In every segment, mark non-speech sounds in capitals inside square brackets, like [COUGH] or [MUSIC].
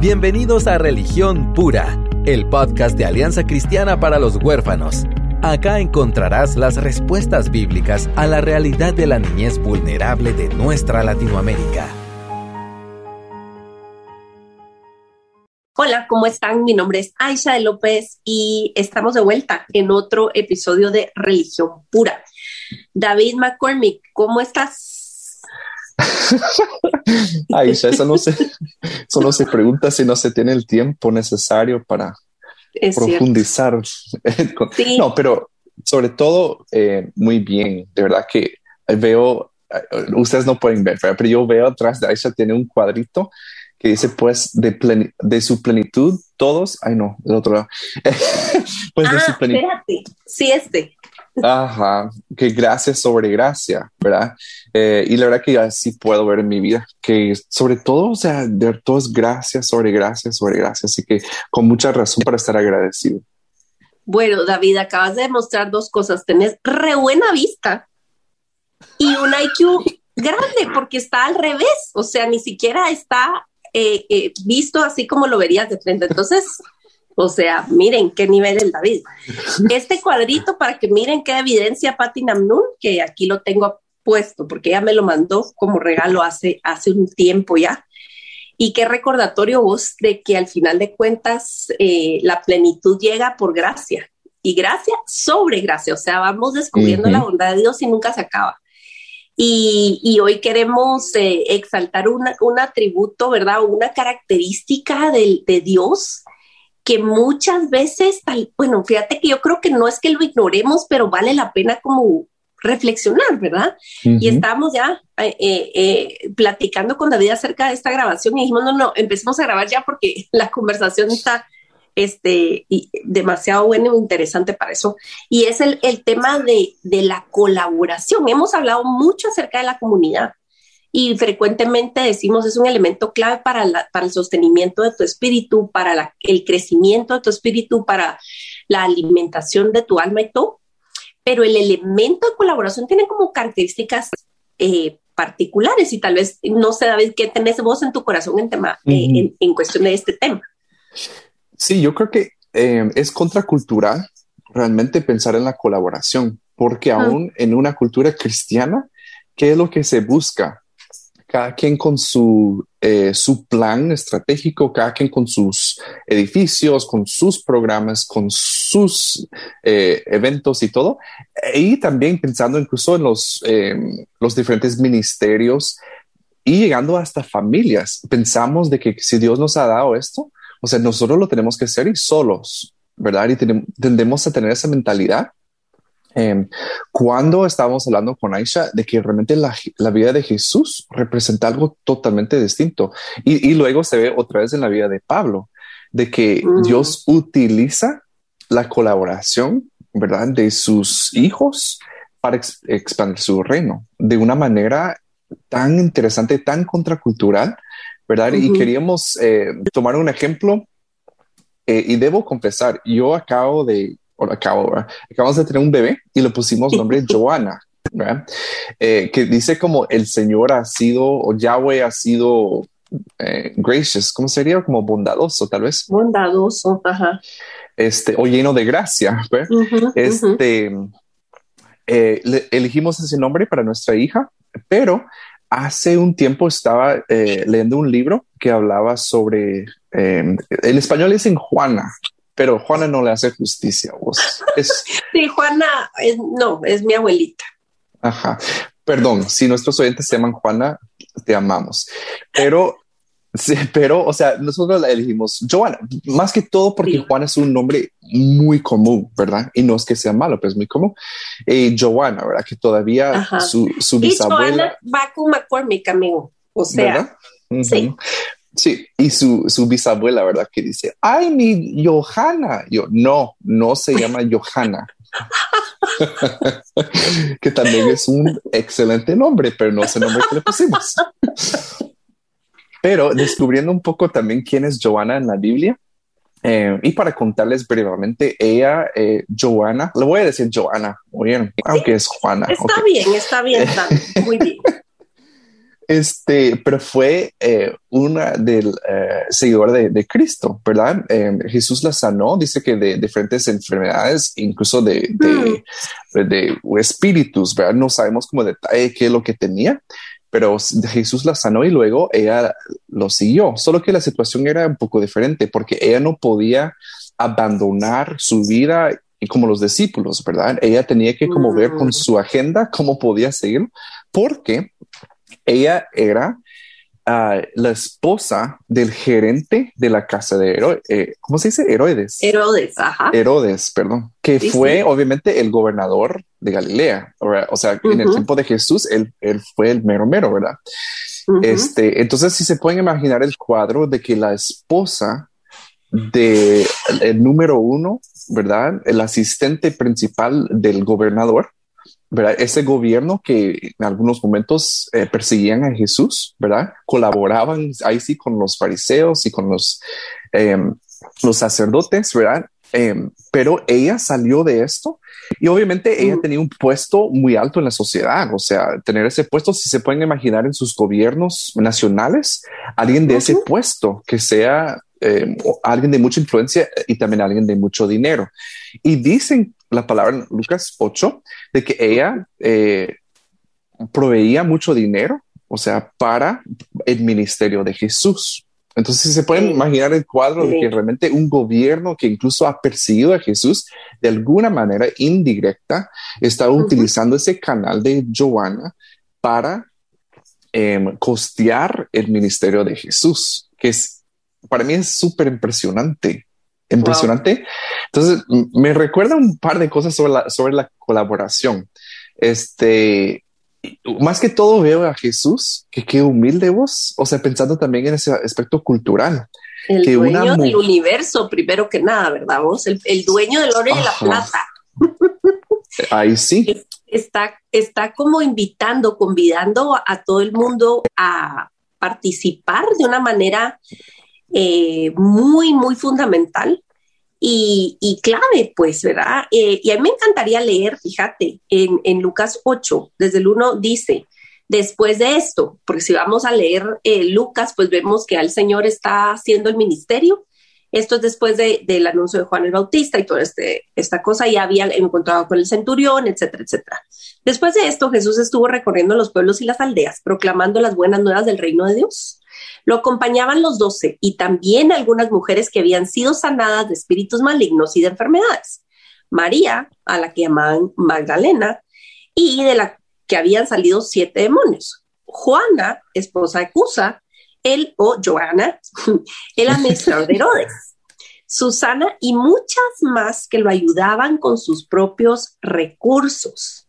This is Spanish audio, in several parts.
Bienvenidos a Religión Pura, el podcast de Alianza Cristiana para los Huérfanos. Acá encontrarás las respuestas bíblicas a la realidad de la niñez vulnerable de nuestra Latinoamérica. Hola, ¿cómo están? Mi nombre es Aisha de López y estamos de vuelta en otro episodio de Religión Pura. David McCormick, ¿cómo estás? [LAUGHS] Aisha, eso no se, eso no se pregunta si no se tiene el tiempo necesario para profundizar. [LAUGHS] No, pero sobre todo eh, muy bien. De verdad que veo, eh, ustedes no pueden ver, pero yo veo atrás de Aisha tiene un cuadrito que dice pues de, de su plenitud todos, ay no, del otro lado. [LAUGHS] pues de ah, su plenitud. Sí, este. Ajá, que gracia sobre gracia, ¿verdad? Eh, y la verdad que así puedo ver en mi vida, que sobre todo, o sea, de todo es gracia sobre gracia sobre gracia, así que con mucha razón para estar agradecido. Bueno, David, acabas de demostrar dos cosas, tenés re buena vista y un IQ grande porque está al revés, o sea, ni siquiera está eh, eh, visto así como lo verías de frente. Entonces, o sea, miren qué nivel el David. [LAUGHS] Este cuadrito para que miren qué evidencia Patti Namnun, que aquí lo tengo puesto porque ella me lo mandó como regalo hace, hace un tiempo ya. Y qué recordatorio vos de que al final de cuentas eh, la plenitud llega por gracia y gracia sobre gracia. O sea, vamos descubriendo la bondad de Dios y nunca se acaba. Y, hoy queremos eh, exaltar un atributo, ¿verdad? Una característica de, de Dios que muchas veces, tal, bueno, fíjate que yo creo que no es que lo ignoremos, pero vale la pena como reflexionar, ¿verdad? Y estábamos ya eh, eh, platicando con David acerca de esta grabación y dijimos, no, no, empecemos a grabar ya porque [LAUGHS] la conversación está este, demasiado bueno e interesante para eso. Y es el, tema de, la colaboración. Hemos hablado mucho acerca de la comunidad y frecuentemente decimos es un elemento clave para, para el sostenimiento de tu espíritu, para el crecimiento de tu espíritu, para la alimentación de tu alma y todo. Pero el elemento de colaboración tiene como características eh, particulares y tal vez no sé, David, qué tenés vos en tu corazón en, tema, eh, en cuestión de este tema. Sí, yo creo que eh, es contracultural realmente pensar en la colaboración, porque aún en una cultura cristiana, ¿qué es lo que se busca? Cada quien con su, eh, su plan estratégico, cada quien con sus edificios, con sus programas, con sus eh, eventos y todo. Y también pensando incluso en los, los diferentes ministerios y llegando hasta familias. Pensamos de que si Dios nos ha dado esto, o sea, nosotros lo tenemos que hacer y solos, ¿verdad? Y tendemos a tener esa mentalidad. Em, cuando estábamos hablando con Aisha de que realmente la, vida de Jesús representa algo totalmente distinto. Y, luego se ve otra vez en la vida de Pablo, de que Dios utiliza la colaboración, ¿verdad? De sus hijos para expandir su reino de una manera tan interesante, tan contracultural, ¿verdad? Y queríamos eh, tomar un ejemplo eh, y debo confesar, yo acabo de, acabo, acabamos de tener un bebé y le pusimos nombre [LAUGHS] Joana, ¿verdad? Eh, que dice como el Señor ha sido, o Yahweh ha sido gracious, ¿cómo sería? Como bondadoso, tal vez. Bondadoso, ajá. Este, o lleno de gracia, ¿verdad? este, elegimos ese nombre para nuestra hija, pero hace un tiempo estaba eh, leyendo un libro que hablaba sobre, eh, el español es en Juana, pero Juana no le hace justicia. Vos. [LAUGHS] sí, Juana, no, es mi abuelita. Ajá. Perdón, si nuestros oyentes se llaman Juana, te amamos. Pero Sí, pero, o sea, nosotros la elegimos Joana, más que todo porque Juana es un nombre muy común, ¿verdad? Y no es que sea malo, pero es muy común. Y Joana, ¿verdad? Que todavía su, su bisabuela. Y Joana va con McCormick, amigo. O sea, sí. Sí, y su, su, bisabuela, ¿verdad? Que dice, ay, mi Johanna. Yo, no, no se llama [LAUGHS] Johanna. [LAUGHS] que también es un excelente nombre, pero no es el nombre que le pusimos. Pero descubriendo un poco también quién es Joana en la Biblia, eh, y para contarles brevemente, ella, eh, Joana, le voy a decir Joana, muy bien, aunque es Juana. Está bien, está bien, está muy bien. [LAUGHS] Este, pero fue eh, una del eh, seguidor de, Cristo, ¿verdad? Eh, Jesús la sanó, dice que de diferentes enfermedades, incluso de, de, mm. de, espíritus, ¿verdad? No sabemos como detalle qué es lo que tenía, pero Jesús la sanó y luego ella lo siguió, solo que la situación era un poco diferente porque ella no podía abandonar su vida y como los discípulos, ¿verdad? Ella tenía que como ver con mm. su agenda cómo podía seguir, porque ella era ah, la esposa del gerente de la casa de Herodes. Eh, ¿Cómo se dice? Herodes. Herodes, ajá. Herodes, perdón. Que fue obviamente el gobernador de Galilea. O sea, en el tiempo de Jesús, él, fue el mero mero, ¿verdad? Este, entonces, si se pueden imaginar el cuadro de que la esposa de el número uno, ¿verdad? El asistente principal del gobernador, ¿verdad? Ese gobierno que en algunos momentos eh, perseguían a Jesús, ¿verdad? Colaboraban ahí sí con los fariseos y con los, em, los sacerdotes, ¿verdad? Em, pero ella salió de esto y obviamente ella tenía un puesto muy alto en la sociedad, o sea, tener ese puesto, si se pueden imaginar en sus gobiernos nacionales, alguien de ese puesto que sea eh, alguien de mucha influencia y también alguien de mucho dinero. Y dicen la palabra en Lucas 8 de que ella eh, proveía mucho dinero, o sea, para el ministerio de Jesús. Entonces se pueden imaginar el cuadro de que realmente un gobierno que incluso ha perseguido a Jesús de alguna manera indirecta está utilizando ese canal de Joana para em, costear el ministerio de Jesús, que es para mí es súper impresionante. Impresionante. Entonces, me recuerda un par de cosas sobre la, sobre la colaboración. Este, más que todo veo a Jesús, que qué humilde vos, o sea, pensando también en ese aspecto cultural. El dueño del universo, primero que nada, ¿verdad vos? El, dueño del oro y de la plata. [LAUGHS] Ahí sí. Está, está como invitando, convidando a todo el mundo a participar de una manera eh, muy, muy fundamental y, clave, pues, ¿verdad? Eh, y a mí me encantaría leer, fíjate, en, Lucas 8, desde el 1 dice, después de esto, porque si vamos a leer eh, Lucas, pues vemos que el Señor está haciendo el ministerio. Esto es después de, del anuncio de Juan el Bautista y toda este, esta cosa, ya había encontrado con el centurión, etcétera, etcétera. Después de esto, Jesús estuvo recorriendo los pueblos y las aldeas, proclamando las buenas nuevas del reino de Dios lo acompañaban los doce y también algunas mujeres que habían sido sanadas de espíritus malignos y de enfermedades. María, a la que llamaban Magdalena, y de la que habían salido siete demonios. Juana, esposa de Cusa, él o Joana, [LAUGHS] el administrador de Herodes. Susana y muchas más que lo ayudaban con sus propios recursos.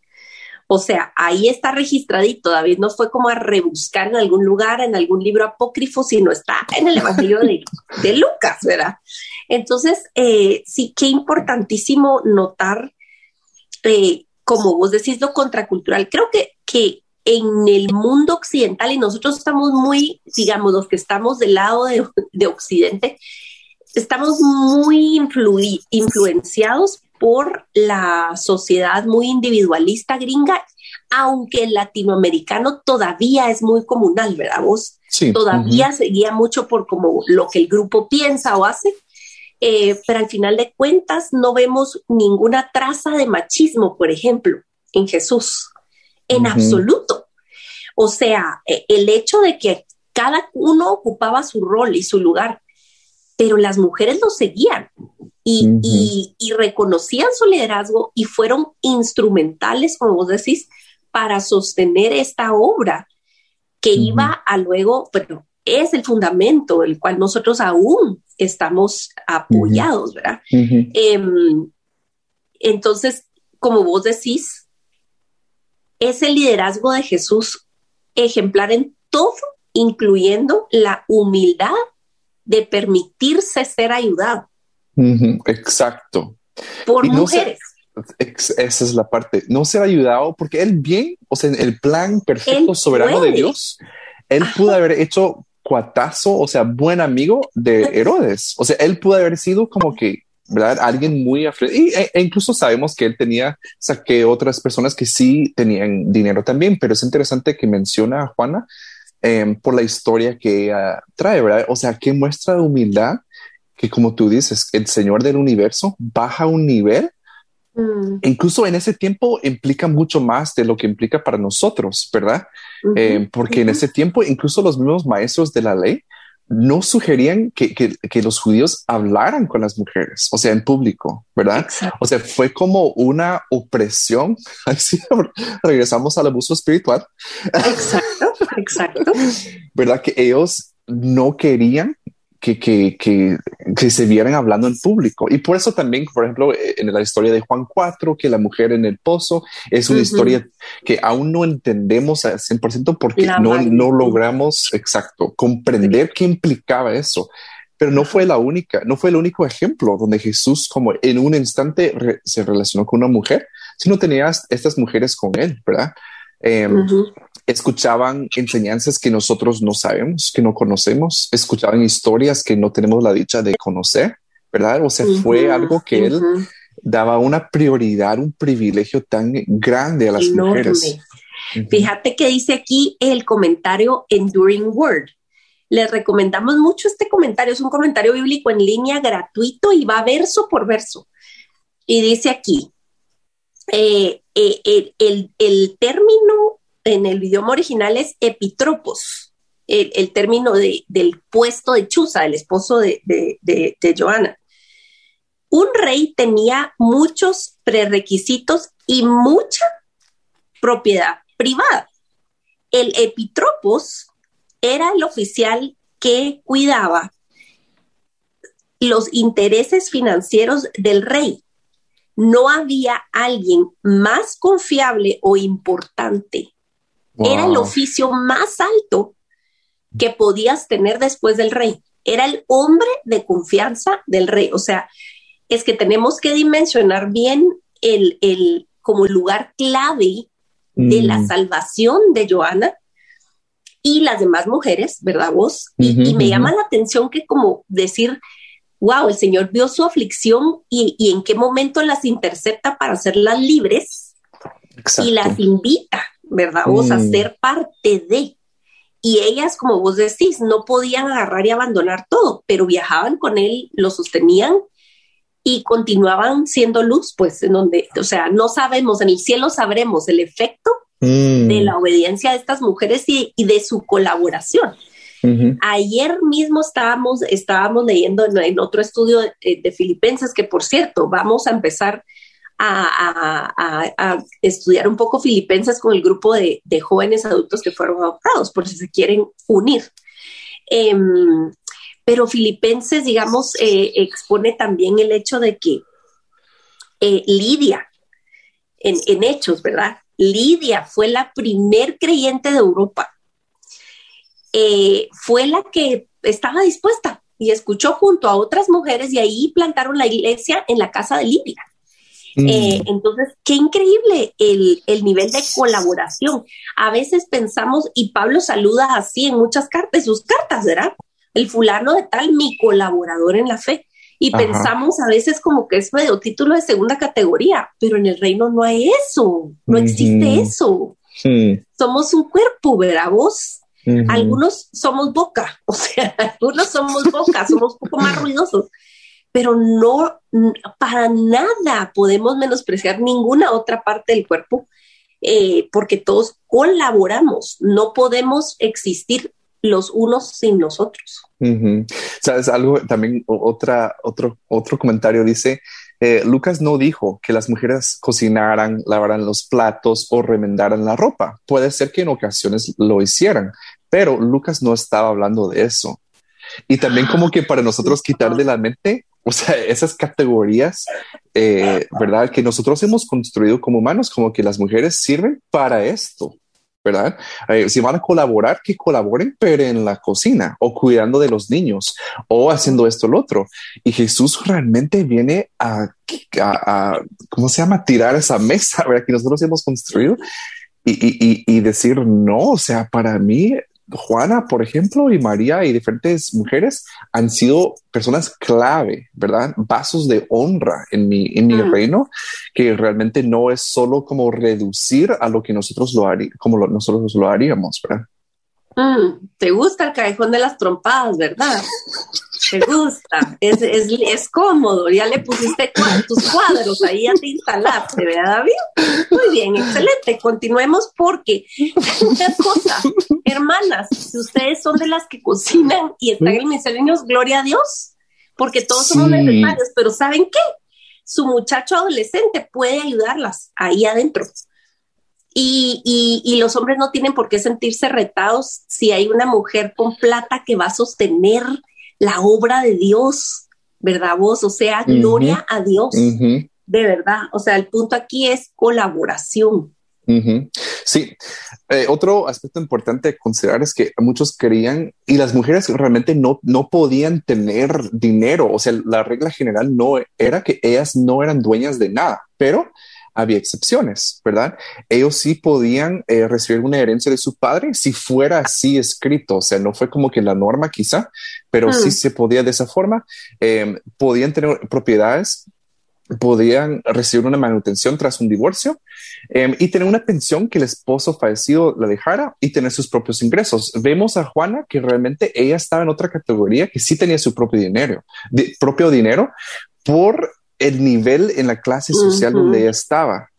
O sea, ahí está registradito. David no fue como a rebuscar en algún lugar, en algún libro apócrifo, sino está en el Evangelio de, Lucas, ¿verdad? Entonces, eh, sí, qué importantísimo notar, eh, como vos decís, lo contracultural. Creo que, que en el mundo occidental, y nosotros estamos muy, digamos, los que estamos del lado de, Occidente, estamos muy influenciados por la sociedad muy individualista gringa, aunque el latinoamericano todavía es muy comunal, ¿verdad? Vos todavía seguía mucho por como lo que el grupo piensa o hace, eh, pero al final de cuentas no vemos ninguna traza de machismo, por ejemplo, en Jesús, en absoluto. O sea, e, el hecho de que cada uno ocupaba su rol y su lugar, pero las mujeres lo seguían y, reconocían su liderazgo y fueron instrumentales, como vos decís, para sostener esta obra que iba a luego, pero es el fundamento el cual nosotros aún estamos apoyados, ¿verdad? Em, entonces, como vos decís, es el liderazgo de Jesús ejemplar en todo, incluyendo la humildad de permitirse ser ayudado. Exacto. Por mujeres. Esa es la parte. No ser ayudado porque él bien, o sea, en el plan perfecto soberano de Dios, él pudo haber hecho cuatazo, o sea, buen amigo de Herodes. O sea, él pudo haber sido como que, ¿verdad? Alguien muy y, e, e, incluso sabemos que él tenía, o sea, que otras personas que sí tenían dinero también, pero es interesante que menciona a Juana em, por la historia que ella trae, ¿verdad? O sea, que muestra de humildad que como tú dices, el Señor del universo baja un nivel Mm. Incluso en ese tiempo implica mucho más de lo que implica para nosotros, ¿verdad? Eh, porque en ese tiempo incluso los mismos maestros de la ley no sugerían que, que, los judíos hablaran con las mujeres, o sea, en público, ¿verdad? O sea, fue como una opresión. [LAUGHS] Así regresamos al abuso espiritual. Exacto, exacto. [LAUGHS] ¿Verdad? Que ellos no querían que, que, que, que, se vieran hablando en público. Y por eso también, por ejemplo, en la historia de Juan 4, que la mujer en el pozo es una historia que aún no entendemos al 100% porque no, no logramos, exacto, comprender qué implicaba eso. Pero no fue la única, no fue el único ejemplo donde Jesús como en un instante se relacionó con una mujer, sino tenía estas mujeres con él, ¿verdad? Eh, escuchaban enseñanzas que nosotros no sabemos, que no conocemos, escuchaban historias que no tenemos la dicha de conocer, ¿verdad? O sea, fue algo que él daba una prioridad, un privilegio tan grande a las mujeres. Fíjate que dice aquí el comentario Enduring Word. Les recomendamos mucho este comentario. Es un comentario bíblico en línea gratuito y va verso por verso. Y dice aquí, eh, eh, el, el, término en el idioma original es epitropos, el, término del puesto de Chuza, el esposo de, de, Joana. Un rey tenía muchos prerequisitos y mucha propiedad privada. El epitropos era el oficial que cuidaba los intereses financieros del rey. No había alguien más confiable o importante era el oficio más alto que podías tener después del rey. Era el hombre de confianza del rey. O sea, es que tenemos que dimensionar bien el, el como lugar clave de la mm. salvación de Joana y las demás mujeres, ¿verdad vos? y, me llama la atención que como decir, wow, el Señor vio su aflicción y, y en qué momento las intercepta para hacerlas libres y las invita ¿verdad? Vos a mm. ser parte de. Y ellas, como vos decís, no podían agarrar y abandonar todo, pero viajaban con él, lo sostenían y continuaban siendo luz, pues en donde, o sea, no sabemos, en el cielo sabremos el efecto mm. de la obediencia de estas mujeres y, de su colaboración. Ayer mismo estábamos, estábamos leyendo en, otro estudio de, de, Filipenses, que por cierto, vamos a empezar a, estudiar un poco filipenses con el grupo de, jóvenes adultos que fueron adoptados, por si se quieren unir. Em, pero Filipenses, digamos, eh, expone también el hecho de que eh, Lidia, en, hechos, ¿verdad? Lidia fue la primer creyente de Europa. Eh, fue la que estaba dispuesta y escuchó junto a otras mujeres y ahí plantaron la iglesia en la casa de Lidia. Eh, mm. entonces, qué increíble el, el, nivel de colaboración. A veces pensamos, y Pablo saluda así en muchas cartas, sus cartas, ¿verdad? El fulano de tal, mi colaborador en la fe. Y pensamos a veces como que es medio título de segunda categoría, pero en el reino no hay eso, no existe eso. Somos un cuerpo, ¿verdad vos? Algunos somos boca, [LAUGHS] o sea, algunos somos boca, somos un poco más ruidosos, pero no, para nada podemos menospreciar ninguna otra parte del cuerpo eh, porque todos colaboramos, no podemos existir los unos sin los otros. Sabes algo también otra otro otro comentario dice eh, Lucas no dijo que las mujeres cocinaran, lavaran los platos o remendaran la ropa. Puede ser que en ocasiones lo hicieran, pero Lucas no estaba hablando de eso. Y también como que para nosotros quitar de la mente [LAUGHS] o sea, esas categorías, eh, ¿verdad? Que nosotros hemos construido como humanos, como que las mujeres sirven para esto, ¿verdad? Eh, si van a colaborar, que colaboren, pero en la cocina o cuidando de los niños o haciendo esto o lo otro. Y Jesús realmente viene a, a, ¿cómo se llama? Tirar esa mesa. [LAUGHS] Que nosotros hemos construido. Y, y, decir no, o sea, para mí Juana, por ejemplo, y María y diferentes mujeres han sido personas clave, ¿verdad? Vasos de honra en mi, en mi mm. reino, que realmente no es solo como reducir a lo que nosotros lo haríamos, como nosotros lo haríamos, ¿verdad? Mm, te gusta el callejón de las trompadas, ¿verdad? Te gusta, es, es, es cómodo, ya le pusiste tus cuadros, ahí ya te instalaste, ¿verdad, David? Muy bien, excelente. Continuemos porque una cosa, hermanas, si ustedes son de las que cocinan y están en mis niños, gloria a Dios, porque todos somos necesarios, pero ¿saben qué? Su muchacho adolescente puede ayudarlas ahí adentro. Y, y, y, los hombres no tienen por qué sentirse retados si hay una mujer con plata que va a sostener la obra de Dios, ¿verdad vos? O sea, gloria a Dios, de verdad. O sea, el punto aquí es colaboración. Sí, eh, otro aspecto importante de considerar es que muchos querían y las mujeres realmente no, no podían tener dinero, o sea, la regla general no era que ellas no eran dueñas de nada, pero había excepciones, ¿verdad? Ellos sí podían eh, recibir una herencia de su padre si fuera así escrito, o sea, no fue como que la norma quizá, pero sí hmm. se podía de esa forma. Em, podían tener propiedades, podían recibir una manutención tras un divorcio em, y tener una pensión que el esposo fallecido la dejara y tener sus propios ingresos. Vemos a Juana que realmente ella estaba en otra categoría que sí tenía su propio dinero, propio dinero por el nivel en la clase social donde ella estaba,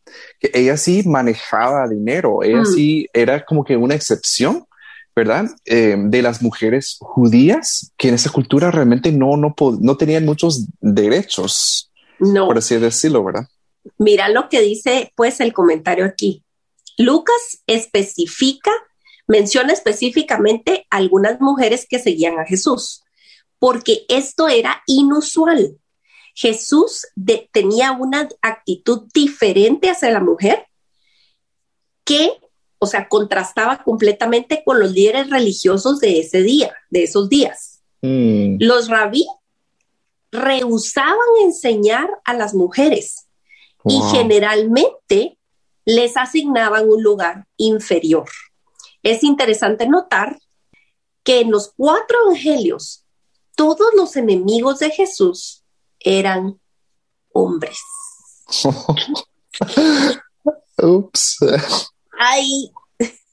que ella sí manejaba dinero, ella mm. sí era como que una excepción, ¿verdad? Eh, de las mujeres judías que en esa cultura realmente no, no, no tenían muchos derechos, no. por así decirlo, ¿verdad? Mira lo que dice pues el comentario aquí. Lucas especifica, menciona específicamente algunas mujeres que seguían a Jesús, porque esto era inusual. Jesús tenía una actitud diferente hacia la mujer que, o sea, contrastaba completamente con los líderes religiosos de ese día, de esos días. Mm. Los rabí rehusaban enseñar a las mujeres y generalmente les asignaban un lugar inferior. Es interesante notar que en los cuatro evangelios, todos los enemigos de Jesús eran hombres. [LAUGHS] Ups. Ay.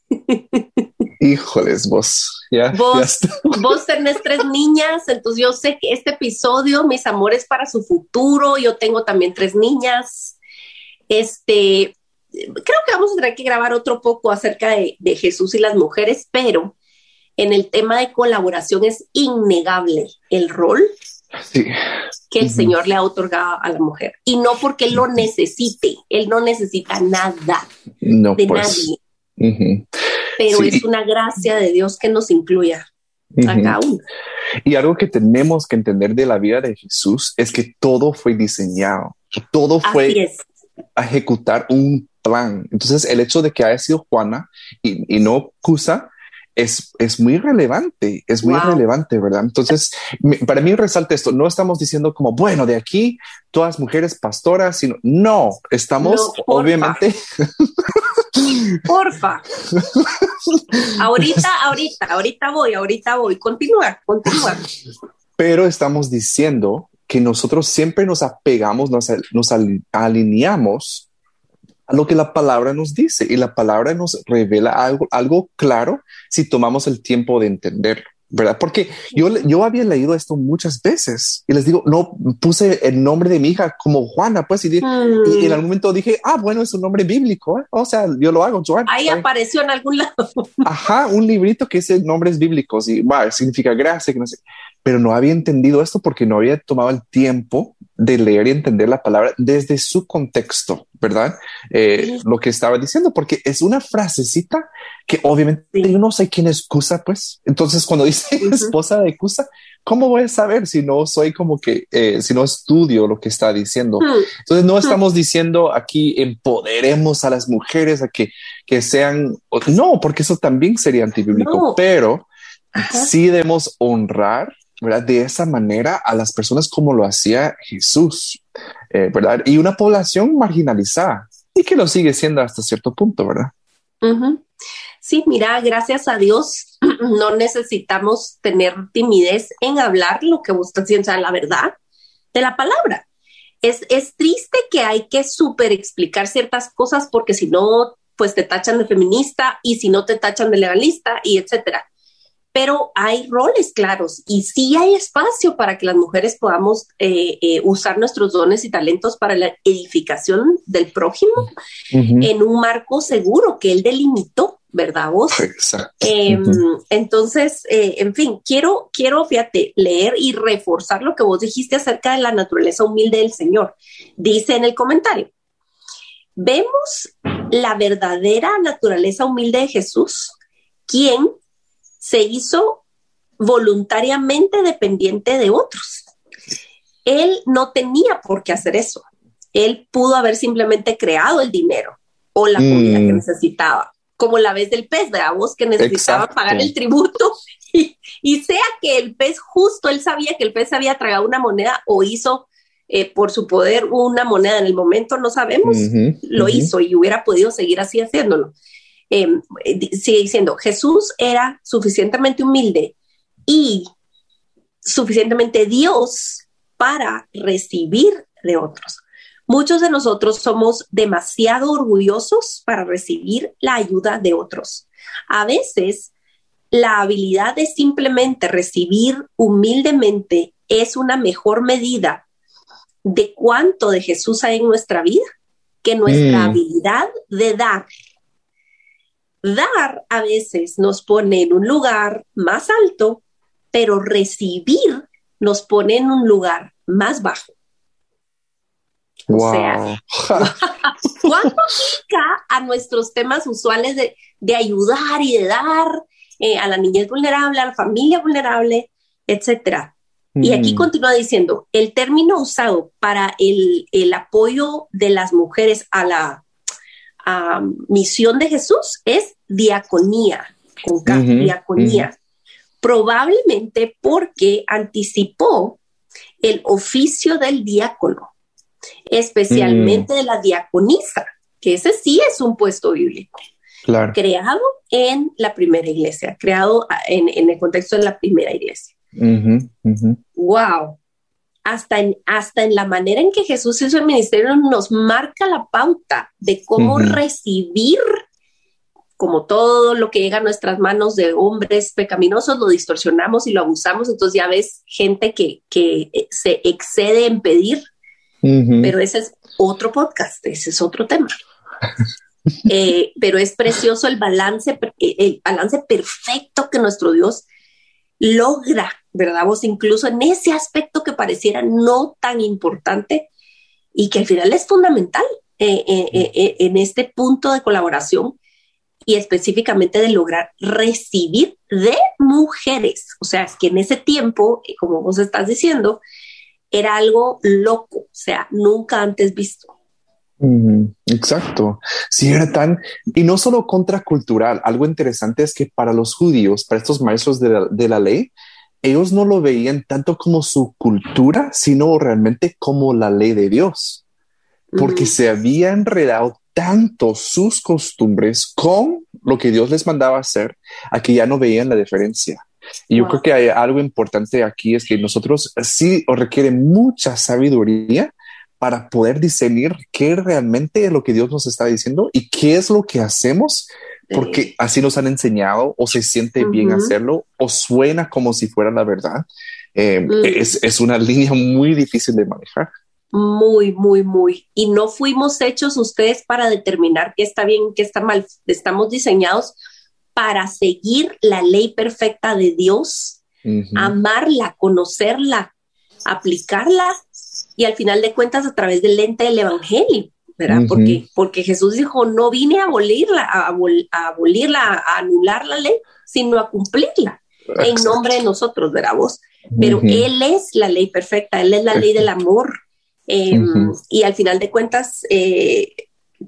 [LAUGHS] Híjoles, vos. Ya, vos, vos tenés tres niñas, entonces yo sé que este episodio, mis amores para su futuro, yo tengo también tres niñas. Este, creo que vamos a tener que grabar otro poco acerca de, de Jesús y las mujeres, pero en el tema de colaboración es innegable el rol que el Señor le ha otorgado a la mujer. Y no porque él lo necesite, él no necesita nada de pues. nadie. Pero es una gracia de Dios que nos incluya a cada uno. Y algo que tenemos que entender de la vida de Jesús es que todo fue diseñado, todo fue a ejecutar un plan. Entonces, el hecho de que haya sido Juana y, y no Cusa, es, muy relevante, es muy relevante, ¿verdad? Entonces, para mí resalta esto, no estamos diciendo como, bueno, de aquí todas mujeres pastoras, sino, no, estamos obviamente... [LAUGHS] Porfa. ahorita, ahorita, ahorita voy, ahorita voy. Continúa, continúa. Pero estamos diciendo que nosotros siempre nos apegamos, nos, nos alineamos a lo que la palabra nos dice y la palabra nos revela algo, algo claro si tomamos el tiempo de entender, ¿verdad? Porque yo, yo había leído esto muchas veces y les digo, no puse el nombre de mi hija como Juana, pues, y, en algún momento dije, ah, bueno, es un nombre bíblico, ¿eh? o sea, yo lo hago, Joan. Ahí apareció en algún lado. [LAUGHS] Ajá, un librito que dice nombres bíblicos y, va, significa gracia, que no sé pero no había entendido esto porque no había tomado el tiempo de leer y entender la palabra desde su contexto, ¿verdad? Eh, lo que estaba diciendo, porque es una frasecita que obviamente yo no sé quién es Cusa, pues. Entonces, cuando [LAUGHS] dice esposa de Cusa, ¿cómo voy a saber si no soy como que, eh, si no estudio lo que está diciendo? Hmm. Entonces, no hmm. estamos diciendo aquí empoderemos a las mujeres a que, que sean, no, porque eso también sería antibíblico, pero sí debemos honrar De esa manera a las personas como lo hacía Jesús, eh, ¿verdad? Y una población marginalizada y que lo sigue siendo hasta cierto punto, ¿verdad? Sí, mira, gracias a Dios [CLEARS THROAT] no necesitamos tener timidez en hablar lo que vos estás diciendo, la verdad de la palabra. Es, es triste que hay que súper explicar ciertas cosas porque si no pues te tachan de feminista y si no te tachan de legalista y etcétera. Pero hay roles claros y sí hay espacio para que las mujeres podamos eh, eh, usar nuestros dones y talentos para la edificación del prójimo en un marco seguro que él delimitó, ¿verdad vos? Exacto. Em, entonces, eh, en fin, quiero, quiero, fíjate, leer y reforzar lo que vos dijiste acerca de la naturaleza humilde del Señor. Dice en el comentario, vemos la verdadera naturaleza humilde de Jesús, quien se hizo voluntariamente dependiente de otros. Él no tenía por qué hacer eso. Él pudo haber simplemente creado el dinero o la comida que mm. necesitaba, como la vez del pez, ¿verdad? Vos que necesitaba pagar el tributo [LAUGHS] y, sea que el pez justo, él sabía que el pez había tragado una moneda o hizo eh, por su poder una moneda en el momento, no sabemos, lo hizo y hubiera podido seguir así haciéndolo. Em, sigue diciendo, Jesús era suficientemente humilde y suficientemente Dios para recibir de otros. Muchos de nosotros somos demasiado orgullosos para recibir la ayuda de otros. A veces, la habilidad de simplemente recibir humildemente es una mejor medida de cuánto de Jesús hay en nuestra vida que nuestra mm. habilidad de dar dar a veces nos pone en un lugar más alto, pero recibir nos pone en un lugar más bajo. O sea, [LAUGHS] ¿cuánto aplica a nuestros temas usuales de, ayudar y de dar eh, a la niñez vulnerable, a la familia vulnerable, etcétera? Y aquí mm. continúa diciendo, el término usado para el, el apoyo de las mujeres a la misión de Jesús es diaconía, con diaconía. Probablemente porque anticipó el oficio del diácono, especialmente de la diaconisa, que ese sí es un puesto bíblico. Creado en la primera iglesia, creado en, el contexto de la primera iglesia. Wow hasta en, hasta en la manera en que Jesús hizo el ministerio nos marca la pauta de cómo recibir como todo lo que llega a nuestras manos de hombres pecaminosos, lo distorsionamos y lo abusamos. Entonces ya ves gente que, que se excede en pedir, pero ese es otro podcast, ese es otro tema. [LAUGHS] Eh, pero es precioso el balance, el balance perfecto que nuestro Dios logra ¿verdad? Vos incluso en ese aspecto que pareciera no tan importante y que al final es fundamental eh, eh, eh, en este punto de colaboración y específicamente de lograr recibir de mujeres. O sea, es que en ese tiempo, como vos estás diciendo, era algo loco, o sea, nunca antes visto. Exacto. Sí, era tan, y no solo contracultural, algo interesante es que para los judíos, para estos maestros de la, de la ley, ellos no lo veían tanto como su cultura, sino realmente como la ley de Dios, porque se había enredado tanto sus costumbres con lo que Dios les mandaba hacer, a que ya no veían la diferencia. Y yo creo que hay algo importante aquí es que nosotros sí requiere mucha sabiduría para poder discernir qué realmente es lo que Dios nos está diciendo y qué es lo que hacemos porque así nos han enseñado o se siente bien hacerlo o suena como si fuera la verdad. Eh, mm. es, una [LAUGHS] línea muy difícil de manejar. Muy, muy, muy. Y no fuimos hechos ustedes para determinar qué está bien, qué está mal. Estamos diseñados para seguir la ley perfecta de Dios, amarla, conocerla, aplicarla y al final de cuentas a través del lente del Evangelio. ¿Verdad? porque, porque Jesús dijo, no vine a abolirla, a, abolirla, a anular la ley, sino a cumplirla en nombre de nosotros, ¿verdad vos? Pero Él es la ley perfecta, Él es la ley del amor. Em, y al final de cuentas, eh,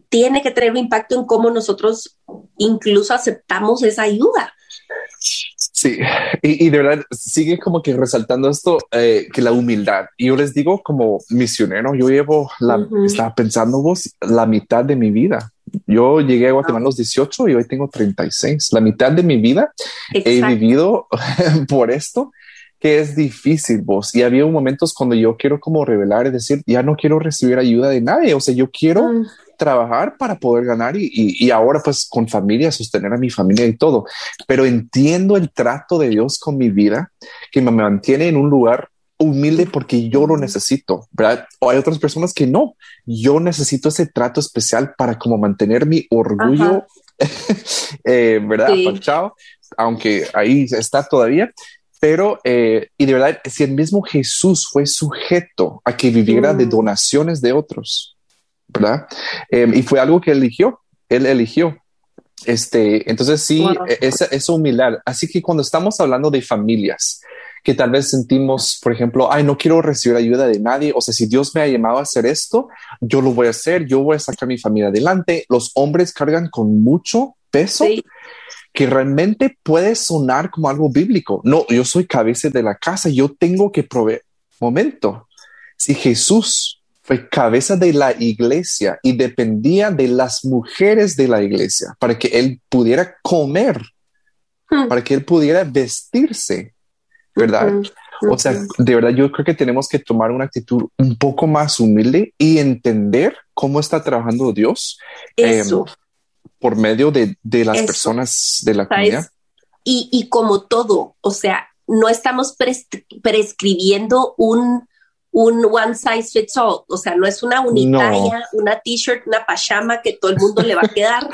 tiene que tener un impacto en cómo nosotros incluso aceptamos esa ayuda. Sí, y, de verdad sigue como que resaltando esto, eh, que la humildad. Y yo les digo como misionero, yo llevo, la, estaba pensando vos, la mitad de mi vida. Yo llegué a Guatemala a los 18 y hoy tengo 36. La mitad de mi vida he vivido [LAUGHS] por esto, que es difícil vos. Y había momentos cuando yo quiero como revelar y decir, ya no quiero recibir ayuda de nadie. O sea, yo quiero... Mm trabajar para poder ganar y, y, y, ahora pues con familia, sostener a mi familia y todo. Pero entiendo el trato de Dios con mi vida que me mantiene en un lugar humilde porque yo lo necesito, ¿verdad? O hay otras personas que no, yo necesito ese trato especial para como mantener mi orgullo, [LAUGHS] eh, ¿verdad? aunque ahí está todavía, pero, eh, y de verdad, si el mismo Jesús fue sujeto a que viviera de mm. donaciones de otros, ¿verdad? Em, y fue algo que eligió, él eligió. Este, entonces sí, e, es, es humildad. Así que cuando estamos hablando de familias, que tal vez sentimos, por ejemplo, ay, no quiero recibir ayuda de nadie. O sea, si Dios me ha llamado a hacer esto, yo lo voy a hacer, yo voy a sacar mi familia adelante. Los hombres cargan con mucho peso. que realmente puede sonar como algo bíblico. No, yo soy cabeza de la casa, yo tengo que proveer. Momento, si Jesús fue cabeza de la iglesia y dependía de las mujeres de la iglesia para que él pudiera comer, hmm. para que él pudiera vestirse, ¿verdad? O sea, de verdad yo creo que tenemos que tomar una actitud un poco más humilde y entender cómo está trabajando Dios em, por medio de, las personas de la comunidad. Y, y, como todo, o sea, no estamos prescribiendo un, un one size fits all, o sea, no es una unitaria, una t-shirt, una pajama que todo el mundo le va a [LAUGHS] quedar.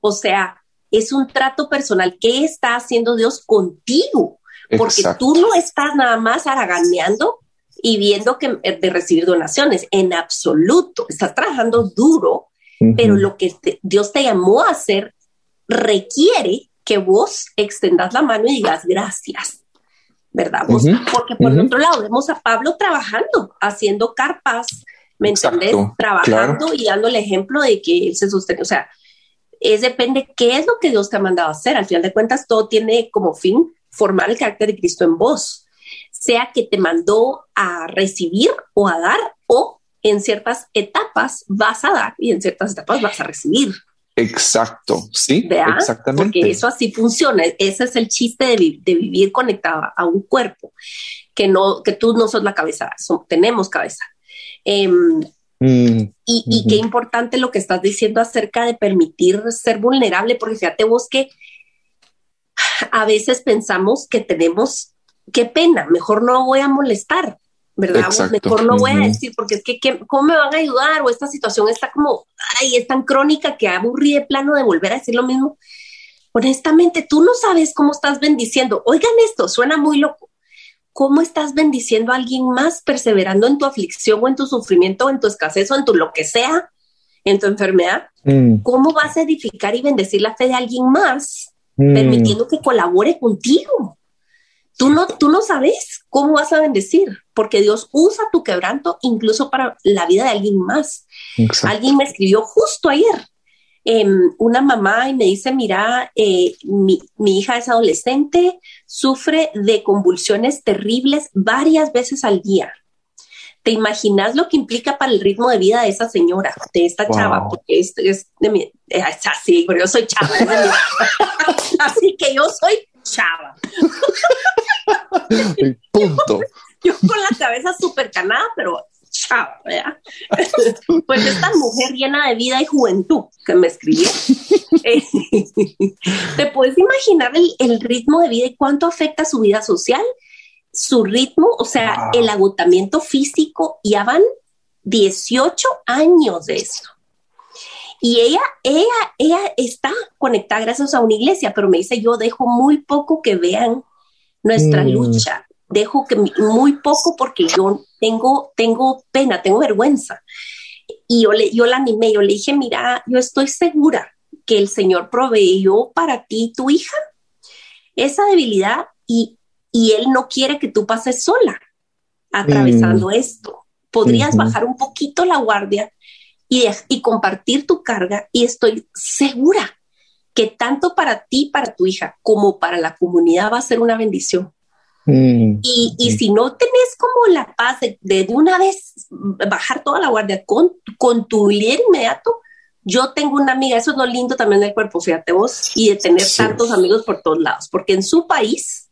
O sea, es un trato personal. ¿Qué está haciendo Dios contigo? porque tú no estás nada más haraganeando y viendo que eh, de recibir donaciones, en absoluto, estás trabajando duro, pero lo que Dios te llamó a hacer requiere que vos extendas la mano y digas gracias, ¿verdad? Porque por otro lado vemos a Pablo trabajando, haciendo carpas, ¿me entendés? Trabajando y dando el ejemplo de que él se sostiene, o sea, es depende qué es lo que Dios te ha mandado a hacer. Al final de cuentas, todo tiene como fin formar el carácter de Cristo en vos, sea que te mandó a recibir o a dar o en ciertas etapas vas a dar y en ciertas etapas vas a recibir. Exacto, sí, exactamente. Porque eso así funciona. Ese es el chiste de, vivir conectado a un cuerpo, que no, que tú no sos la cabeza, tenemos cabeza. Em, mm, y, qué importante lo que estás diciendo acerca de permitir ser vulnerable, porque fíjate vos que a veces pensamos que tenemos, qué pena, mejor no voy a molestar, ¿verdad? Mejor no voy a decir, porque es que, ¿cómo me van a ayudar? O esta situación está como, ay, es tan crónica que aburrí de plano de volver a decir lo mismo. Honestamente, tú no sabes cómo estás bendiciendo. Oigan esto, suena muy loco. ¿Cómo estás bendiciendo a alguien más perseverando en tu aflicción o en tu sufrimiento o en tu escasez o en tu lo que sea, en tu enfermedad? Mm. ¿Cómo vas a edificar y bendecir la fe de alguien más Mm. permitiendo que colabore contigo. Tú no, tú no sabes cómo vas a bendecir, porque Dios usa tu quebranto incluso para la vida de alguien más. Alguien me escribió justo ayer, em, una mamá, y me dice, mira, eh, mi, mi hija es adolescente, sufre de convulsiones terribles varias veces al día. ¿Te imaginas lo que implica para el ritmo de vida de esa señora, de esta chava? Porque es, es, de mi, es así, pero yo soy chava. [LAUGHS] así que yo soy chava. [LAUGHS] Punto. Yo, con la cabeza súper canada, pero chava, ¿verdad? [LAUGHS] pues esta mujer llena de vida y juventud que me escribió. [LAUGHS] Eh, ¿Te puedes imaginar el, el ritmo de vida y cuánto afecta su vida social? su ritmo, o sea, el agotamiento físico, ya van 18 años de eso. Y ella, ella, ella está conectada gracias a una iglesia, pero me dice, yo dejo muy poco que vean nuestra mm. lucha, dejo que muy poco porque yo tengo, tengo pena, tengo vergüenza. Y yo, le, yo la animé, yo le dije, mira, yo estoy segura que el Señor proveyó para ti, tu hija, esa debilidad y y él no quiere que tú pases sola atravesando mm. esto. Podrías bajar un poquito la guardia y, y compartir tu carga y estoy segura que tanto para ti, para tu hija, como para la comunidad va a ser una bendición. Mm. Y, y, si no tenés como la paz de, de, una vez bajar toda la guardia con, con tu líder inmediato, yo tengo una amiga, eso es lo lindo también del cuerpo, fíjate vos, y de tener tantos amigos por todos lados, porque en su país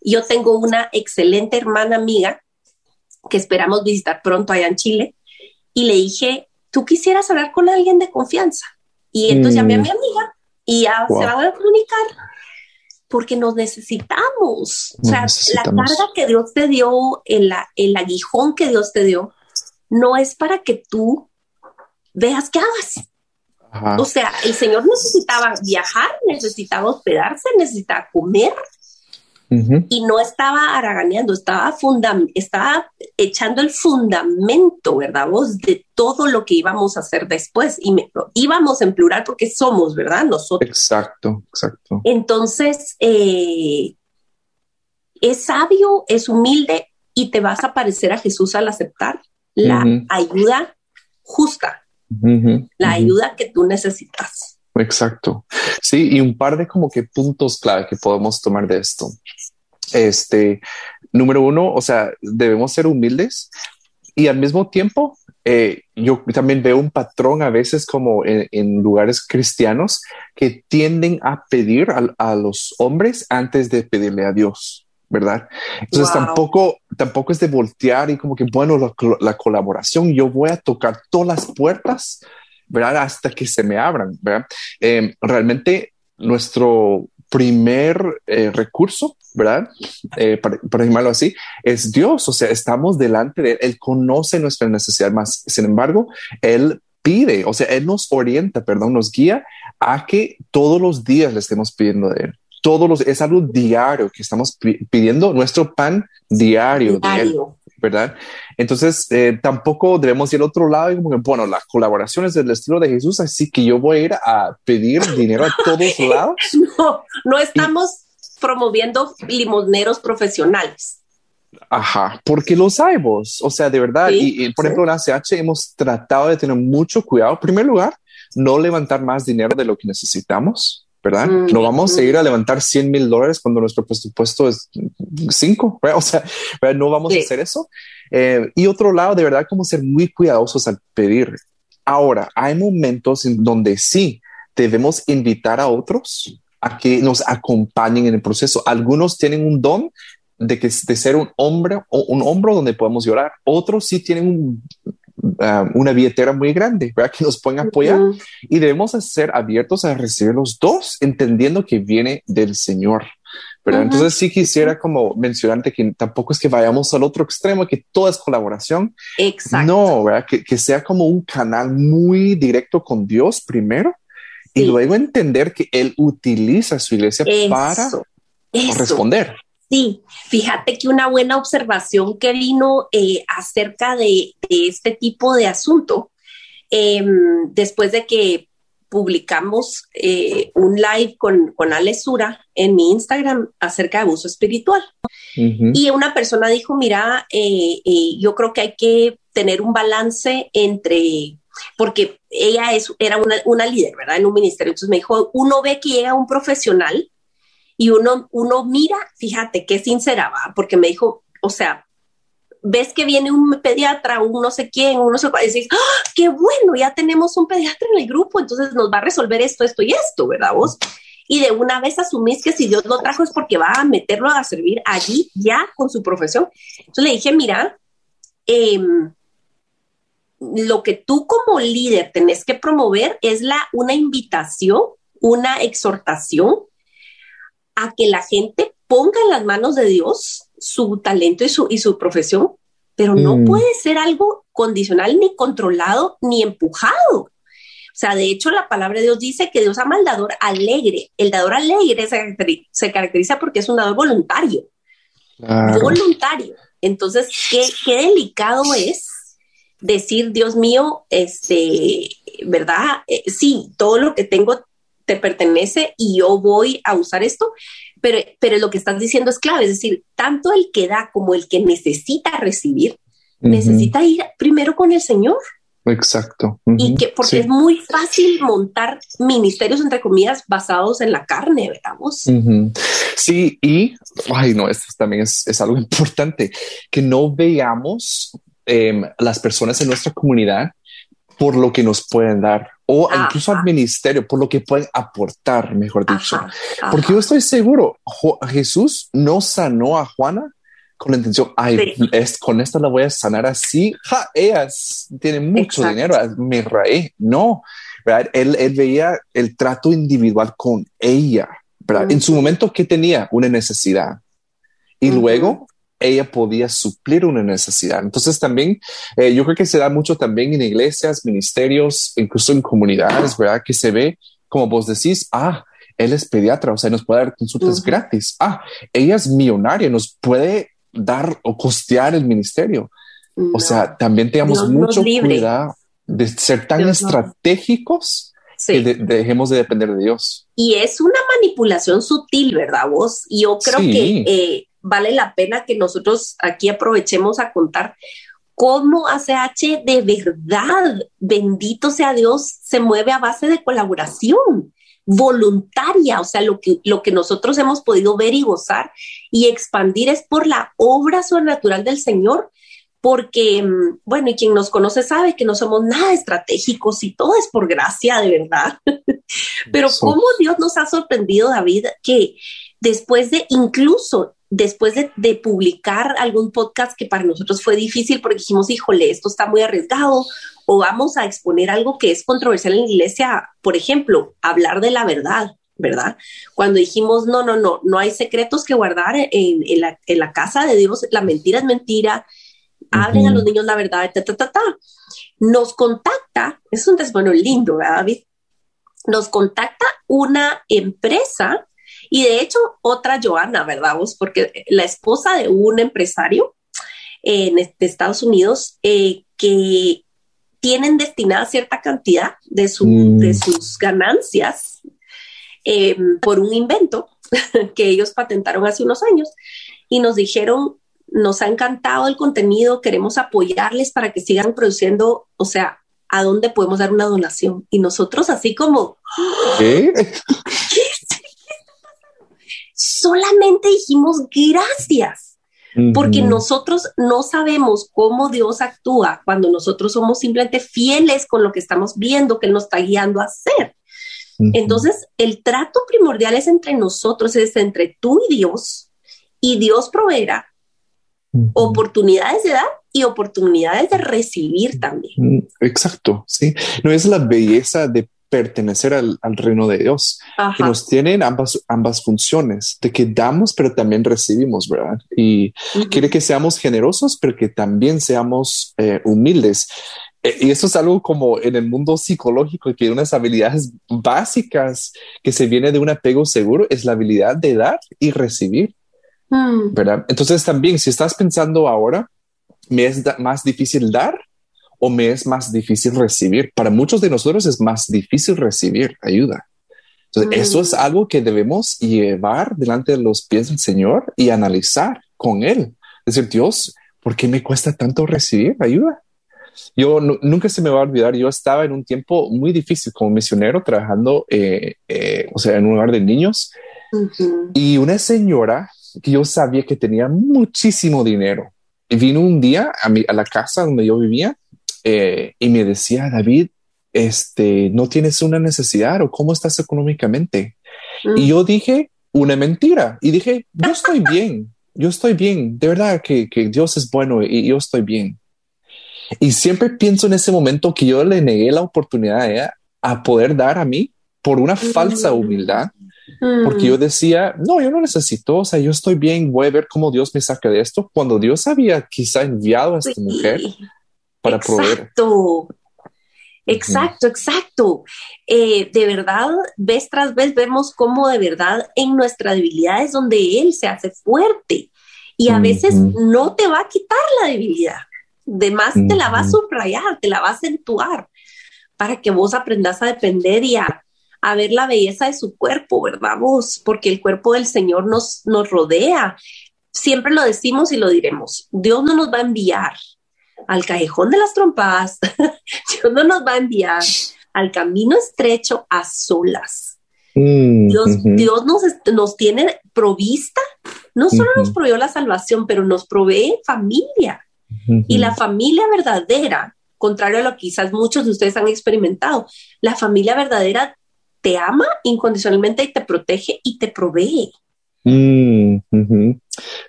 yo tengo una excelente hermana amiga que esperamos visitar pronto allá en Chile y le dije, tú quisieras hablar con alguien de confianza. Y entonces llamé a mi mm. amiga y ya se voy a comunicar porque nos necesitamos. o sea, la carga que Dios te dio, el, el aguijón que Dios te dio, no es para que tú veas qué hagas. O sea, el Señor necesitaba viajar, necesitaba hospedarse, necesitaba comer, y no estaba haraganeando, estaba, estaba echando el fundamento, ¿verdad? Vos de todo lo que íbamos a hacer después. Y íbamos en plural porque somos, ¿verdad? Nosotros. Exacto, exacto. Entonces, eh, es sabio, es humilde y te vas a parecer a Jesús al aceptar la ayuda justa, la ayuda que tú necesitas. Exacto. Sí, y un par de como que puntos clave que podemos tomar de esto. Este, número uno, o sea, debemos ser humildes y al mismo tiempo, eh, yo también veo un patrón a veces como en, lugares cristianos que tienden a pedir a, los hombres antes de pedirle a Dios, ¿verdad? Entonces tampoco, tampoco es de voltear y como que, bueno, la, la colaboración, yo voy a tocar todas las puertas ¿verdad? Hasta que se me abran, ¿verdad? Em, realmente nuestro primer eh, recurso, ¿verdad? Eh, para, llamarlo así, es Dios, o sea, estamos delante de Él, Él conoce nuestra necesidad más, sin embargo, Él pide, o sea, Él nos orienta, perdón, nos guía a que todos los días le estemos pidiendo de Él. Todos los, es algo diario que estamos pidiendo nuestro pan diario, diario. de Él. ¿Verdad? Entonces, eh, tampoco debemos ir al otro lado y como que, bueno, las colaboraciones del estilo de Jesús, así que yo voy a ir a pedir dinero a todos [LAUGHS] lados. No, no estamos promoviendo limoneros profesionales. Ajá, porque lo sabemos, o sea, de verdad, y, por ejemplo en la CH hemos tratado de tener mucho cuidado, en primer lugar, no levantar más dinero de lo que necesitamos, ¿verdad? Mm, no vamos a ir a levantar 100 mil dólares cuando nuestro presupuesto es 5, [LAUGHS] o sea, no vamos a hacer eso. Eh, y otro lado, de verdad, como ser muy cuidadosos al pedir. Ahora, hay momentos en donde sí debemos invitar a otros a que nos acompañen en el proceso. Algunos tienen un don de que de ser un hombre o un hombro donde podemos llorar. Otros sí tienen un, Um, una billetera muy grande, ¿verdad? Que nos pueden apoyar y debemos ser abiertos a recibir los dos, entendiendo que viene del Señor. Pero entonces sí quisiera como mencionarte que tampoco es que vayamos al otro extremo, que todo es colaboración. Exacto. No, ¿verdad? Que, que sea como un canal muy directo con Dios primero y luego entender que Él utiliza su iglesia para responder. Sí, fíjate que una buena observación que vino eh, acerca de, este tipo de asunto, em, después de que publicamos eh, un live con, con Sura en mi Instagram acerca de abuso espiritual. Y una persona dijo, mira, eh, yo creo que hay que tener un balance entre, porque ella es, era una, una líder, ¿verdad? En un ministerio. Entonces me dijo, uno ve que llega un profesional y uno, uno mira, fíjate qué sincera va, porque me dijo, o sea, ves que viene un pediatra, un no sé quién, uno se puede decir, ¡Ah, qué bueno, ya tenemos un pediatra en el grupo, entonces nos va a resolver esto, esto y esto, ¿verdad vos? Y de una vez asumís que si Dios lo trajo es porque va a meterlo a servir allí ya con su profesión. Entonces le dije, mira, em, lo que tú como líder tenés que promover es la, una invitación, una exhortación a que la gente ponga en las manos de Dios su talento y su, y su profesión, pero no mm. puede ser algo condicional ni controlado ni empujado. O sea, de hecho, la palabra de Dios dice que Dios ama al dador alegre. El dador alegre se, caracteriza porque es un dador voluntario. Voluntario. Entonces, ¿qué, qué delicado es decir, Dios mío, este, ¿verdad? Eh, sí, todo lo que tengo te pertenece y yo voy a usar esto, pero, pero lo que estás diciendo es clave, es decir, tanto el que da como el que necesita recibir, necesita ir primero con el Señor. Exacto. Y que, porque es muy fácil montar ministerios, entre comillas, basados en la carne, ¿verdad? Sí, y, ay, no, esto también es, es algo [LAUGHS] importante, que no veamos eh, las personas en nuestra comunidad por lo que nos pueden dar o incluso al ministerio por lo que pueden aportar, mejor dicho. Porque yo estoy seguro, Jesús no sanó a Juana con la intención, ay, es, con esto la voy a sanar así. Ja, ella tiene mucho dinero, me raé. No, ¿verdad? Él, él, veía el trato individual con ella. ¿verdad? En su momento, ¿qué tenía? Una necesidad. Y luego ella podía suplir una necesidad. Entonces también eh, yo creo que se da mucho también en iglesias, ministerios, incluso en comunidades, ¿verdad? Que se ve, como vos decís, ah, él es pediatra, o sea, nos puede dar consultas gratis. Ah, ella es millonaria, nos puede dar o costear el ministerio. O sea, también tengamos mucho cuidado de ser tan estratégicos que dejemos de depender de Dios. Y es una manipulación sutil, ¿verdad vos? Yo creo que eh, vale la pena que nosotros aquí aprovechemos a contar cómo ACH de verdad, bendito sea Dios, se mueve a base de colaboración voluntaria, o sea, lo que, lo que nosotros hemos podido ver y gozar y expandir es por la obra sobrenatural del Señor, porque, mm, bueno, y quien nos conoce sabe que no somos nada estratégicos y todo es por gracia, de verdad. [LAUGHS] Pero cómo Dios nos ha sorprendido, David, que después de incluso después de, de, publicar algún podcast que para nosotros fue difícil porque dijimos, híjole, esto está muy arriesgado o vamos a exponer algo que es controversial en la iglesia, por ejemplo, hablar de la verdad, ¿verdad? Cuando dijimos, no, no, no, no hay secretos que guardar en, la, casa de Dios, la mentira es mentira, hablen a los niños la verdad, ta, ta, ta, ta. Nos contacta, es un testimonio lindo, ¿verdad, David? Nos contacta una empresa y de hecho otra Joana, ¿verdad? Vos? Porque la esposa de un empresario en Estados Unidos eh, que tienen destinada cierta cantidad de, su, mm. de sus ganancias em, por un invento [LAUGHS] que ellos patentaron hace unos años y nos dijeron, nos ha encantado el contenido, queremos apoyarles para que sigan produciendo, o sea, ¿a dónde podemos dar una donación? Y nosotros así como, ¿qué? [GASPS] Solamente dijimos gracias porque nosotros no sabemos cómo Dios actúa cuando nosotros somos simplemente fieles con lo que estamos viendo que Él nos está guiando a hacer. Entonces, el trato primordial es entre nosotros, es entre tú y Dios, y Dios proveerá oportunidades de dar y oportunidades de recibir también. Exacto, sí. No es la belleza de pertenecer al, reino de Dios, que nos tienen ambas, ambas funciones, de que damos, pero también recibimos, ¿verdad? Y quiere que seamos generosos, pero que también seamos eh, humildes. Eh, y eso es algo como en el mundo psicológico, que unas habilidades básicas que se viene de un apego seguro es la habilidad de dar y recibir, mm. ¿verdad? Entonces también, si estás pensando ahora, me es más difícil dar o me es más difícil recibir. Para muchos de nosotros es más difícil recibir ayuda. Entonces, eso es mm. algo que debemos llevar delante de los pies del Señor y analizar con Él. Decir, Dios, ¿por qué me cuesta tanto recibir ayuda? Yo nunca se me va a olvidar, yo estaba en un tiempo muy difícil como misionero trabajando, eh, eh, o sea, en un lugar de niños y una señora que yo sabía que tenía muchísimo dinero vino un día a, mi, a la casa donde yo vivía eh, y me decía, David, este, no tienes una necesidad o cómo estás económicamente. Y mm. yo dije una mentira y dije, yo estoy [LAUGHS] bien, yo estoy bien, de verdad que, que Dios es bueno y yo estoy bien. Y siempre pienso en ese momento que yo le negué la oportunidad a ella a poder dar a mí por una falsa mm. humildad, porque yo decía, no, yo no necesito, o sea, yo estoy bien, voy a ver cómo Dios me saca de esto, cuando Dios había quizá enviado a esta mujer exacto. Exacto, exacto. Eh, de verdad, vez tras vez vemos cómo de verdad en nuestra debilidad es donde Él se hace fuerte. Y a veces no te va a quitar la debilidad. De más te la va a subrayar, te la va a acentuar para que vos aprendas a depender y a, ver la belleza de su cuerpo, ¿verdad vos? Porque el cuerpo del Señor nos, nos rodea. Siempre lo decimos y lo diremos. Dios no nos va a enviar al callejón de las trompadas, Dios [LAUGHS] no nos va a enviar al camino estrecho a solas. Mm, Dios, Dios nos, nos, tiene provista, no solo nos proveyó la salvación, pero nos provee familia. Y la familia verdadera, contrario a lo que quizás muchos de ustedes han experimentado, la familia verdadera te ama incondicionalmente y te protege y te provee. Mm,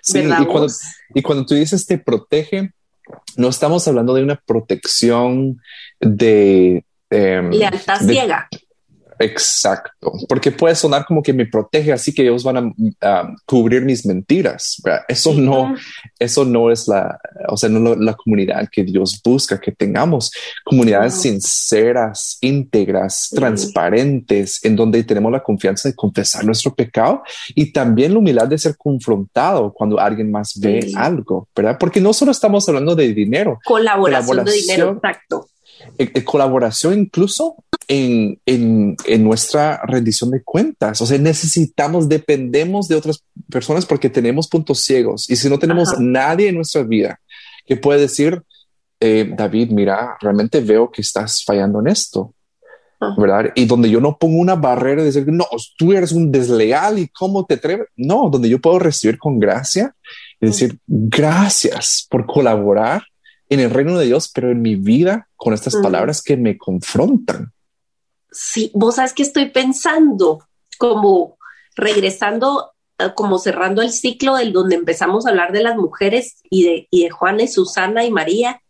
sí, y cuando, y cuando tú dices te protege, no estamos hablando de una protección de... Em, Lealtad ciega. Exacto, porque puede sonar como que me protege, así que ellos van a cubrir mis mentiras. Eso no, eso no es la, o sea, no la comunidad que Dios busca que tengamos. Comunidades sinceras, íntegras, transparentes, en donde tenemos la confianza de confesar nuestro pecado y también la humildad de ser confrontado cuando alguien más ve algo, ¿verdad? Porque no solo estamos hablando de dinero. Colaboración, de dinero, exacto. Eh, eh, colaboración incluso en, en, en, nuestra rendición de cuentas. O sea, necesitamos, dependemos de otras personas porque tenemos puntos ciegos. Y si no tenemos nadie en nuestra vida que puede decir, eh, David, mira, realmente veo que estás fallando en esto. ¿Verdad? Y donde yo no pongo una barrera de decir, no, tú eres un desleal y cómo te atreves. No, donde yo puedo recibir con gracia y decir, gracias por colaborar en el reino de Dios, pero en mi vida con estas palabras que me confrontan. Sí, vos sabes que estoy pensando como regresando, eh, como cerrando el ciclo del donde empezamos a hablar de las mujeres y de, y de Juana y Susana y María,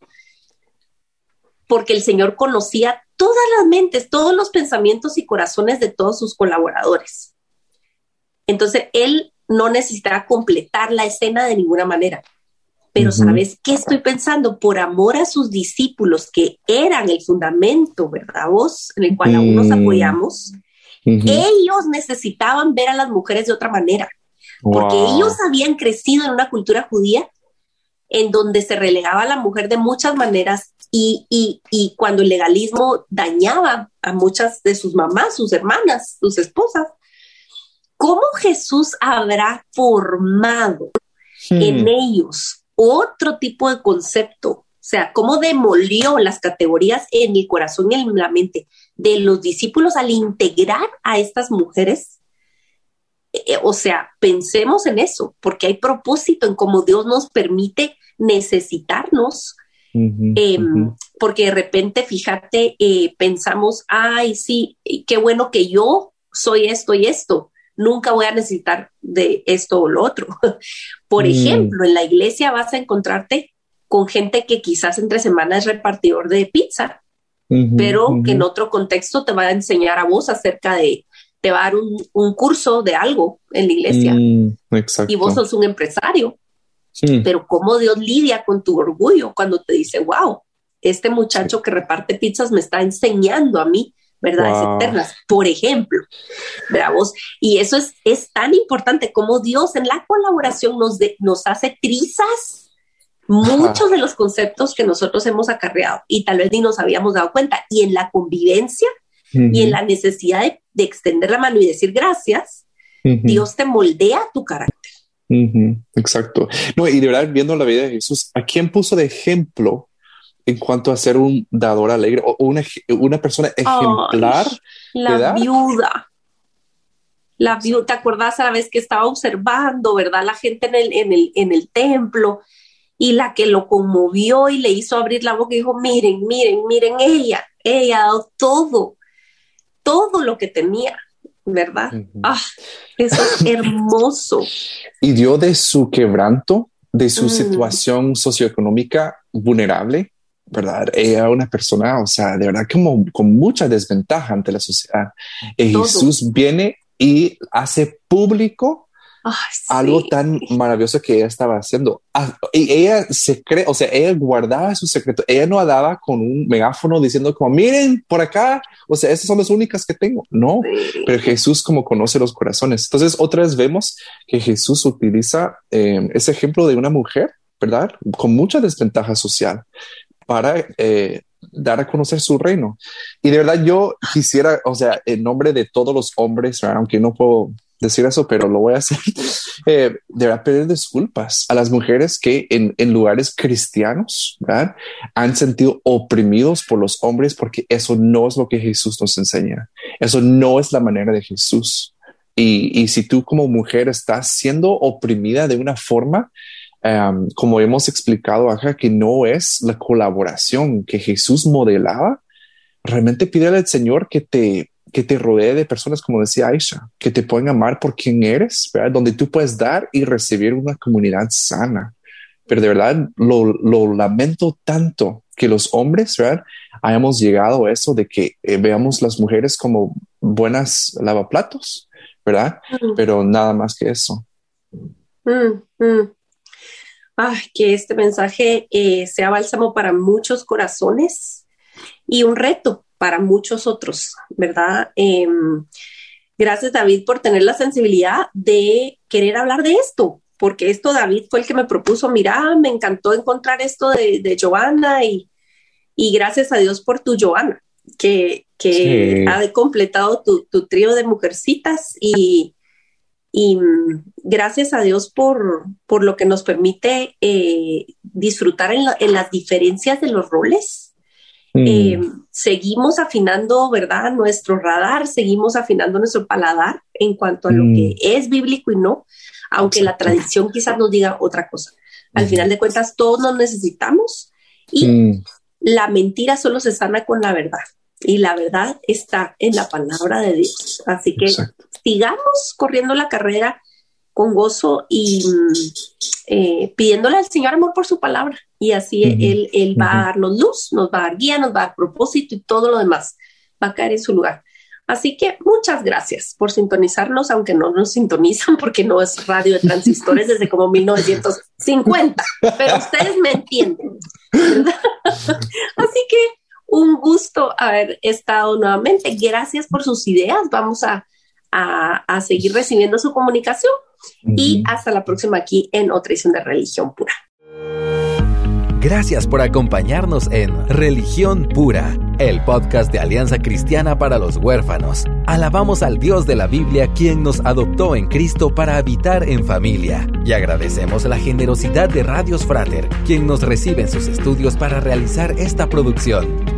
porque el Señor conocía todas las mentes, todos los pensamientos y corazones de todos sus colaboradores. Entonces, Él no necesitaba completar la escena de ninguna manera. Pero ¿sabes qué estoy pensando? Por amor a sus discípulos, que eran el fundamento, ¿verdad? Vos, en el cual aún nos mm. apoyamos, ellos necesitaban ver a las mujeres de otra manera, porque ellos habían crecido en una cultura judía en donde se relegaba a la mujer de muchas maneras y, y, y cuando el legalismo dañaba a muchas de sus mamás, sus hermanas, sus esposas, ¿cómo Jesús habrá formado en hmm. ellos otro tipo de concepto, o sea, cómo demolió las categorías en el corazón y en la mente de los discípulos al integrar a estas mujeres. Eh, o sea, pensemos en eso, porque hay propósito en cómo Dios nos permite necesitarnos. Em, porque de repente, fíjate, eh, pensamos, ay, sí, qué bueno que yo soy esto y esto, nunca voy a necesitar de esto o lo otro. [LAUGHS] Por mm. ejemplo, en la iglesia vas a encontrarte con gente que quizás entre semanas es repartidor de pizza, pero que en otro contexto te va a enseñar a vos acerca de, te va a dar un, curso de algo en la iglesia. Mm, y vos sos un empresario. Pero cómo Dios lidia con tu orgullo cuando te dice, wow, este muchacho que reparte pizzas me está enseñando a mí verdades eternas, por ejemplo, bravos. Y eso es, es tan importante como Dios en la colaboración nos, nos hace trizas muchos de los conceptos que nosotros hemos acarreado y tal vez ni nos habíamos dado cuenta. Y en la convivencia y en la necesidad de, extender la mano y decir gracias, Dios te moldea tu carácter. Exacto. No, y de verdad, viendo la vida de Jesús, ¿a quién puso de ejemplo en cuanto a ser un dador alegre o una, una persona ejemplar. la viuda. La viuda, ¿te acuerdas a la vez que estaba observando, verdad? La gente en el, en el, en el templo y la que lo conmovió y le hizo abrir la boca y dijo, miren, miren, miren, ella, ella ha dado todo, todo lo que tenía, ¿verdad? Ah, eso es [LAUGHS] hermoso. Y dio de su quebranto, de su mm. situación socioeconómica vulnerable, ¿verdad? Era una persona, o sea, de verdad como con mucha desventaja ante la sociedad. Y Jesús viene y hace público algo tan maravilloso que ella estaba haciendo. Ah, y ella se cree, o sea, ella guardaba su secreto. Ella no hablaba con un megáfono diciendo como, miren, por acá, o sea, esas son las únicas que tengo. No, pero Jesús como conoce los corazones. Entonces, otra vez vemos que Jesús utiliza eh, ese ejemplo de una mujer ¿verdad? Con mucha desventaja social, para eh, dar a conocer su reino. Y de verdad yo quisiera, o sea, en nombre de todos los hombres, aunque no puedo decir eso, pero lo voy a hacer, [LAUGHS] eh, verdad pedir disculpas a las mujeres que en, en lugares cristianos ¿verdad? han sentido oprimidos por los hombres porque eso no es lo que Jesús nos enseña. Eso no es la manera de Jesús. Y, y si tú como mujer estás siendo oprimida de una forma, Em, como hemos explicado acá, que no es la colaboración que Jesús modelaba, realmente pídele al Señor que te, que te rodee de personas, como decía Aisha, que te pueden amar por quien eres, ¿verdad? donde tú puedes dar y recibir una comunidad sana. Pero de verdad lo, lamento tanto que los hombres ¿verdad? hayamos llegado a eso de que eh, veamos las mujeres como buenas lavaplatos, ¿verdad? Mm. Pero nada más que eso. Mm, mm. Ay, que este mensaje eh, sea bálsamo para muchos corazones y un reto para muchos otros, ¿verdad? Em, gracias David por tener la sensibilidad de querer hablar de esto, porque esto David fue el que me propuso, mira, me encantó encontrar esto de, de Joana y, y, gracias a Dios por tu Joana, que, que ha completado tu, tu, trío de mujercitas y, y mm, gracias a Dios por, por lo que nos permite eh, disfrutar en, en las diferencias de los roles Mm. Eh, seguimos afinando, ¿verdad? Nuestro radar, seguimos afinando nuestro paladar en cuanto a lo que mm. es bíblico y no, aunque la tradición quizás nos diga otra cosa. Al final de cuentas, todos nos necesitamos y mm. la mentira solo se sana con la verdad. Y la verdad está en la palabra de Dios. Así que sigamos corriendo la carrera con gozo y eh, pidiéndole al Señor amor por su palabra. Y así él, él va a darnos luz, nos va a dar guía, nos va a dar propósito y todo lo demás va a caer en su lugar. Así que muchas gracias por sintonizarnos, aunque no nos sintonizan porque no es radio de transistores desde como [LAUGHS] 1950, pero ustedes me entienden. [LAUGHS] Así que un gusto haber estado nuevamente. Gracias por sus ideas. Vamos a, a seguir recibiendo su comunicación y hasta la próxima aquí en otra edición de Religión Pura. Gracias por acompañarnos en Religión Pura, el podcast de Alianza Cristiana para los Huérfanos. Alabamos al Dios de la Biblia quien nos adoptó en Cristo para habitar en familia. Y agradecemos la generosidad de Radios Frater, quien nos recibe en sus estudios para realizar esta producción.